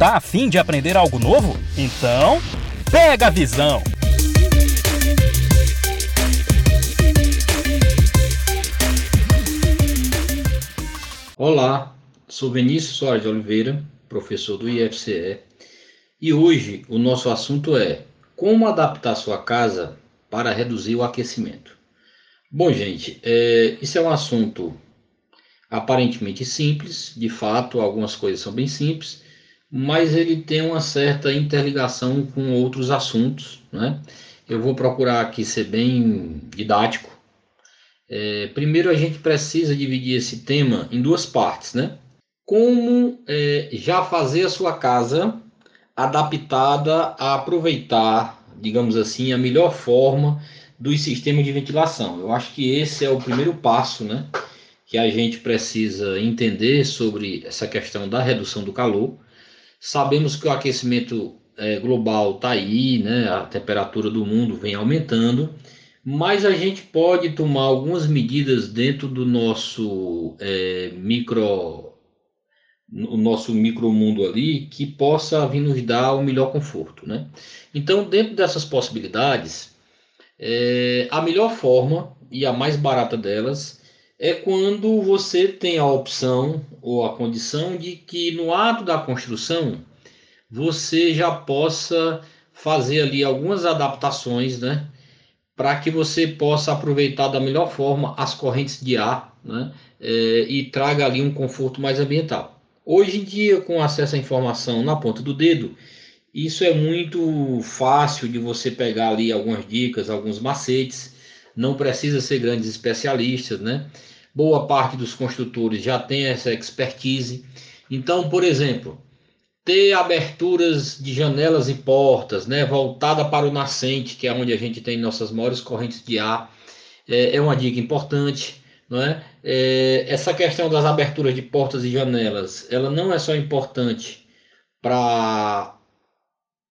Tá afim de aprender algo novo? Então, pega a visão! Olá, sou Vinícius Soares de Oliveira, professor do IFCE, e hoje o nosso assunto é como adaptar sua casa para reduzir o aquecimento. Bom, gente, é, isso é um assunto aparentemente simples, de fato, algumas coisas são bem simples, mas ele tem uma certa interligação com outros assuntos, né? Eu vou procurar aqui ser bem didático é, primeiro, a gente precisa dividir esse tema em duas partes, né? Como é, já fazer a sua casa adaptada a aproveitar, digamos assim, a melhor forma dos sistemas de ventilação. Eu acho que esse é o primeiro passo, né? Que a gente precisa entender sobre essa questão da redução do calor. Sabemos que o aquecimento é, global está aí, né? A temperatura do mundo vem aumentando mas a gente pode tomar algumas medidas dentro do nosso é, micro o nosso micromundo ali que possa vir nos dar o melhor conforto, né? Então, dentro dessas possibilidades, é, a melhor forma e a mais barata delas é quando você tem a opção ou a condição de que no ato da construção você já possa fazer ali algumas adaptações, né? para que você possa aproveitar da melhor forma as correntes de ar né, é, e traga ali um conforto mais ambiental. Hoje em dia, com acesso à informação na ponta do dedo, isso é muito fácil de você pegar ali algumas dicas, alguns macetes, não precisa ser grandes especialistas, né? Boa parte dos construtores já tem essa expertise. Então, por exemplo, ter aberturas de janelas e portas, né, voltada para o nascente, que é onde a gente tem nossas maiores correntes de ar, é, é uma dica importante. Não é? é? essa questão das aberturas de portas e janelas, ela não é só importante para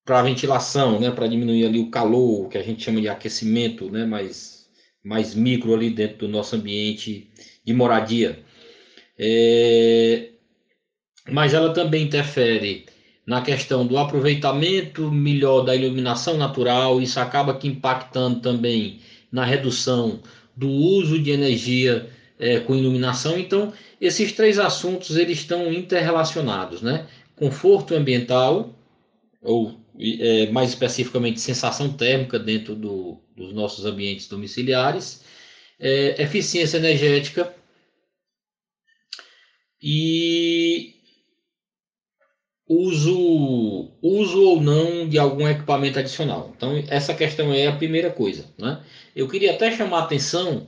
para ventilação, né, para diminuir ali o calor, que a gente chama de aquecimento, né, mais, mais micro ali dentro do nosso ambiente de moradia. É, mas ela também interfere na questão do aproveitamento melhor da iluminação natural, isso acaba que impactando também na redução do uso de energia é, com iluminação. Então, esses três assuntos eles estão interrelacionados, né? Conforto ambiental, ou é, mais especificamente sensação térmica dentro do, dos nossos ambientes domiciliares, é, eficiência energética e uso, uso ou não de algum equipamento adicional. Então, essa questão é a primeira coisa. Né? Eu queria até chamar a atenção: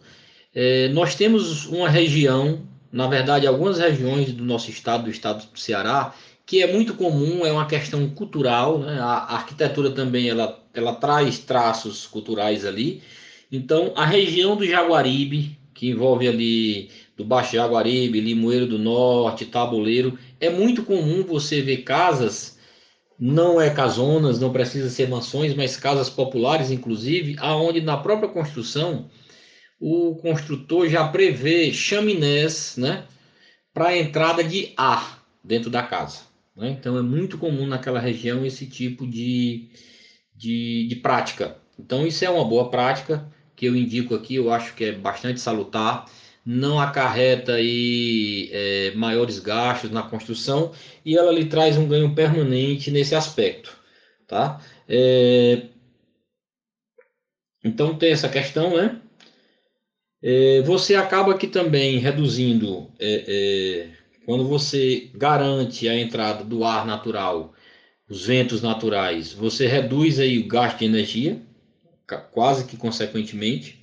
é, nós temos uma região, na verdade, algumas regiões do nosso estado, do estado do Ceará, que é muito comum, é uma questão cultural. Né? A, arquitetura também ela, ela traz traços culturais ali. Então, a região do Jaguaribe, que envolve ali do Baixo Jaguaribe, Limoeiro do Norte, Tabuleiro, é muito comum você ver casas, não é casonas, não precisa ser mansões, mas casas populares, inclusive, aonde na própria construção o construtor já prevê chaminés, né, para entrada de ar dentro da casa. Né? Então é muito comum naquela região esse tipo de, de, de prática. Então isso é uma boa prática que eu indico aqui, eu acho que é bastante salutar não acarreta aí, é, maiores gastos na construção e ela lhe traz um ganho permanente nesse aspecto. Tá? É, então tem essa questão, né? É, você acaba aqui também reduzindo, é, é, quando você garante a entrada do ar natural, os ventos naturais, você reduz aí o gasto de energia, quase que consequentemente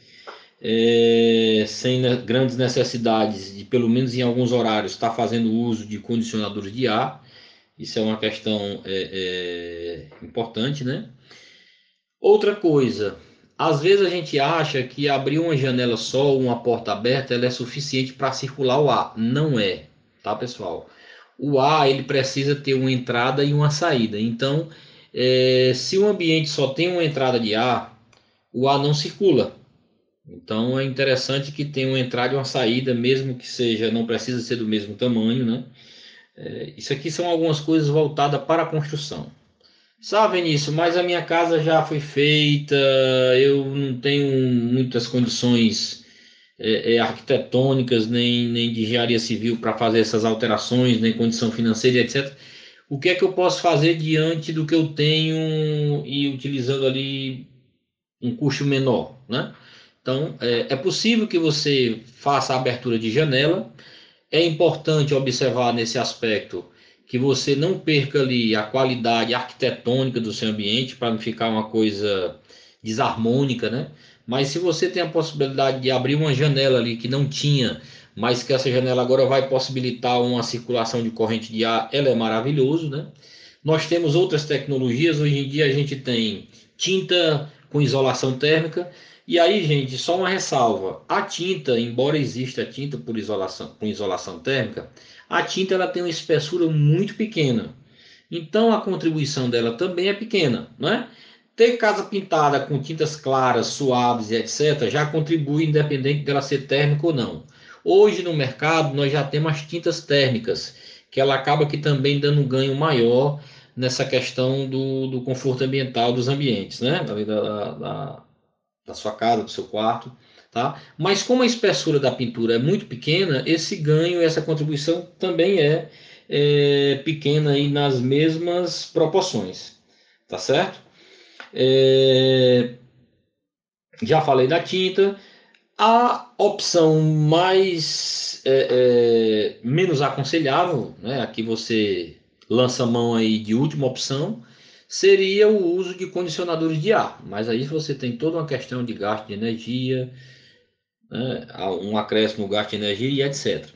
é, sem grandes necessidades de, pelo menos em alguns horários, estar tá fazendo uso de condicionadores de ar. Isso é uma questão é, é, importante, né? Outra coisa, às vezes a gente acha que abrir uma janela só, uma porta aberta, ela é suficiente para circular o ar. Não é, tá, pessoal? O ar ele precisa ter uma entrada e uma saída. Então, é, se o ambiente só tem uma entrada de ar, o ar não circula. Então é interessante que tenha uma entrada e uma saída, mesmo que seja, não precisa ser do mesmo tamanho, né? É, isso aqui são algumas coisas voltadas para a construção. Sabe, Vinícius, mas a minha casa já foi feita, eu não tenho muitas condições é, é, arquitetônicas, nem, nem de engenharia civil para fazer essas alterações, nem condição financeira, etc. O que é que eu posso fazer diante do que eu tenho e utilizando ali um custo menor, né? Então, é, é possível que você faça a abertura de janela. É importante observar nesse aspecto que você não perca ali a qualidade arquitetônica do seu ambiente para não ficar uma coisa desarmônica, né? Mas se você tem a possibilidade de abrir uma janela ali que não tinha, mas que essa janela agora vai possibilitar uma circulação de corrente de ar, ela é maravilhoso, né? Nós temos outras tecnologias, hoje em dia a gente tem tinta com isolação térmica, e aí, gente, só uma ressalva. A tinta, embora exista a tinta por isolação, com isolação térmica, a tinta ela tem uma espessura muito pequena. Então a contribuição dela também é pequena, né? Ter casa pintada com tintas claras, suaves e etc. já contribui independente dela ser térmica ou não. Hoje no mercado nós já temos as tintas térmicas, que ela acaba que também dando um ganho maior nessa questão do, do conforto ambiental dos ambientes, né? Da, da, da, da sua casa, do seu quarto. Tá? Mas como a espessura da pintura é muito pequena, esse ganho, essa contribuição também é, é pequena aí nas mesmas proporções, tá certo? É, já falei da tinta. A opção mais é, é, menos aconselhável, né, aqui você lança mão aí de última opção, seria o uso de condicionadores de ar. Mas aí você tem toda uma questão de gasto de energia, né, um acréscimo no gasto de energia e etc.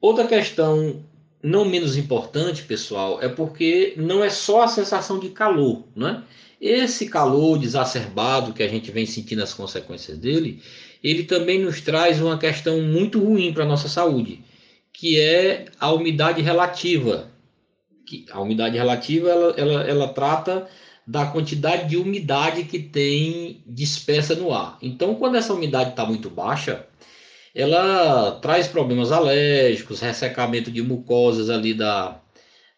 Outra questão não menos importante, pessoal, é porque não é só a sensação de calor, né? Esse calor exacerbado que a gente vem sentindo as consequências dele, ele também nos traz uma questão muito ruim para a nossa saúde, que é a umidade relativa. Que a umidade relativa ela, ela, ela trata da quantidade de umidade que tem dispersa no ar. Então, quando essa umidade está muito baixa, ela traz problemas alérgicos, ressecamento de mucosas ali da,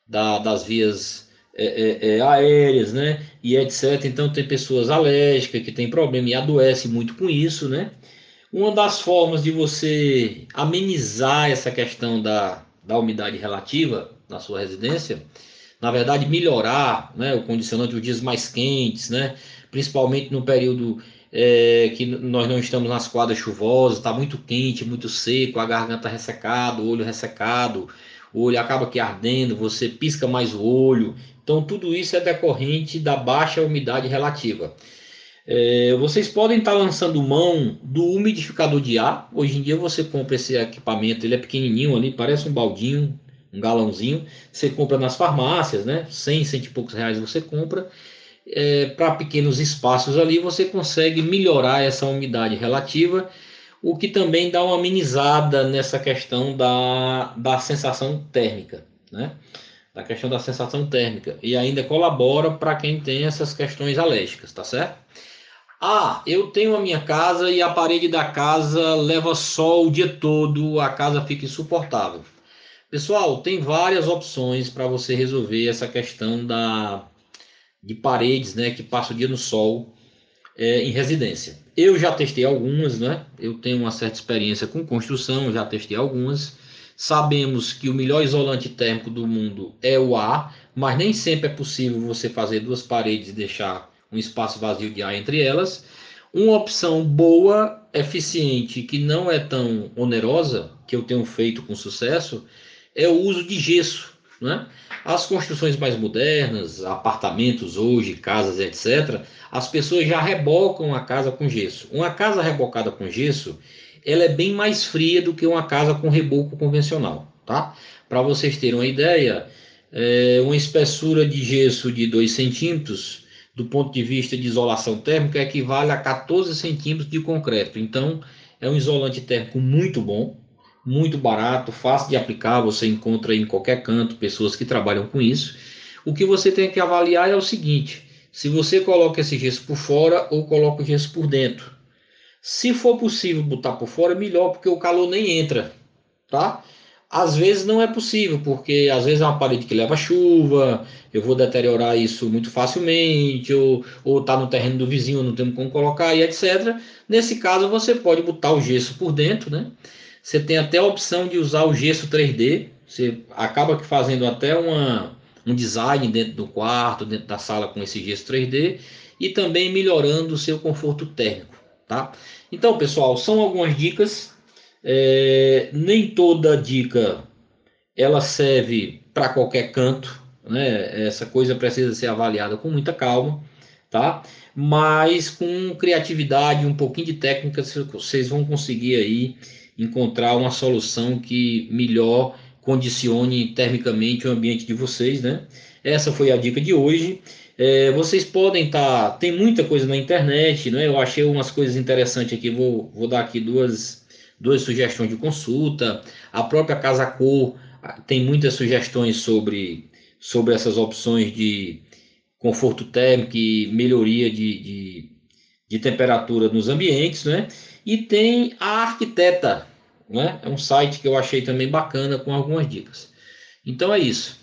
da das vias é, é, é, aéreas, né? E etc. Então, tem pessoas alérgicas que têm problema e adoecem muito com isso, né? Uma das formas de você amenizar essa questão da, da umidade relativa na sua residência na verdade, melhorar né, o condicionante os dias mais quentes, né, principalmente no período é, que nós não estamos nas quadras chuvosas, está muito quente, muito seco, a garganta ressecada, o olho ressecado, o olho acaba que ardendo, você pisca mais o olho. Então, tudo isso é decorrente da baixa umidade relativa. É, vocês podem estar lançando mão do umidificador de ar. Hoje em dia você compra esse equipamento, ele é pequenininho ali, parece um baldinho, um galãozinho, você compra nas farmácias, né? 100, 100 e poucos reais você compra. É, Para pequenos espaços ali, você consegue melhorar essa umidade relativa, o que também dá uma amenizada nessa questão da, da sensação térmica, né? Da questão da sensação térmica. E ainda colabora para quem tem essas questões alérgicas, tá certo? Ah, eu tenho a minha casa e a parede da casa leva sol o dia todo, a casa fica insuportável. Pessoal, tem várias opções para você resolver essa questão da, de paredes né, que passa o dia no sol é, em residência. Eu já testei algumas, né? Eu tenho uma certa experiência com construção, já testei algumas. Sabemos que o melhor isolante térmico do mundo é o ar, mas nem sempre é possível você fazer duas paredes e deixar um espaço vazio de ar entre elas. Uma opção boa, eficiente, que não é tão onerosa, que eu tenho feito com sucesso, é o uso de gesso. Né? As construções mais modernas, apartamentos hoje, casas, etc., as pessoas já rebocam a casa com gesso. Uma casa rebocada com gesso, ela é bem mais fria do que uma casa com reboco convencional. Tá? Para vocês terem uma ideia, é uma espessura de gesso de 2 centímetros, do ponto de vista de isolação térmica, equivale a 14 centímetros de concreto. Então, é um isolante térmico muito bom muito barato, fácil de aplicar, você encontra em qualquer canto pessoas que trabalham com isso. O que você tem que avaliar é o seguinte: se você coloca esse gesso por fora ou coloca o gesso por dentro. Se for possível botar por fora, melhor, porque o calor nem entra, tá? às vezes não é possível, porque às vezes é uma parede que leva chuva, eu vou deteriorar isso muito facilmente, ou, ou tá no terreno do vizinho, não temos como colocar, e etc. Nesse caso, você pode botar o gesso por dentro, né? Você tem até a opção de usar o gesso 3D, você acaba fazendo até uma, um design dentro do quarto, dentro da sala com esse gesso 3D, e também melhorando o seu conforto térmico, tá? Então, pessoal, são algumas dicas é, nem toda dica ela serve para qualquer canto, né? Essa coisa precisa ser avaliada com muita calma, tá? Mas com criatividade, um pouquinho de técnica, vocês vão conseguir aí encontrar uma solução que melhor condicione termicamente o ambiente de vocês, né? Essa foi a dica de hoje. É, vocês podem estar. Tá, tem muita coisa na internet, né? Eu achei umas coisas interessantes aqui. Vou, vou dar aqui duas duas sugestões de consulta. A própria Casa Cor ah, tem muitas sugestões sobre, sobre essas opções de conforto térmico e melhoria de, de, de temperatura nos ambientes, né? E tem a Arquiteta, né? É um site que eu achei também bacana com algumas dicas. Então é isso.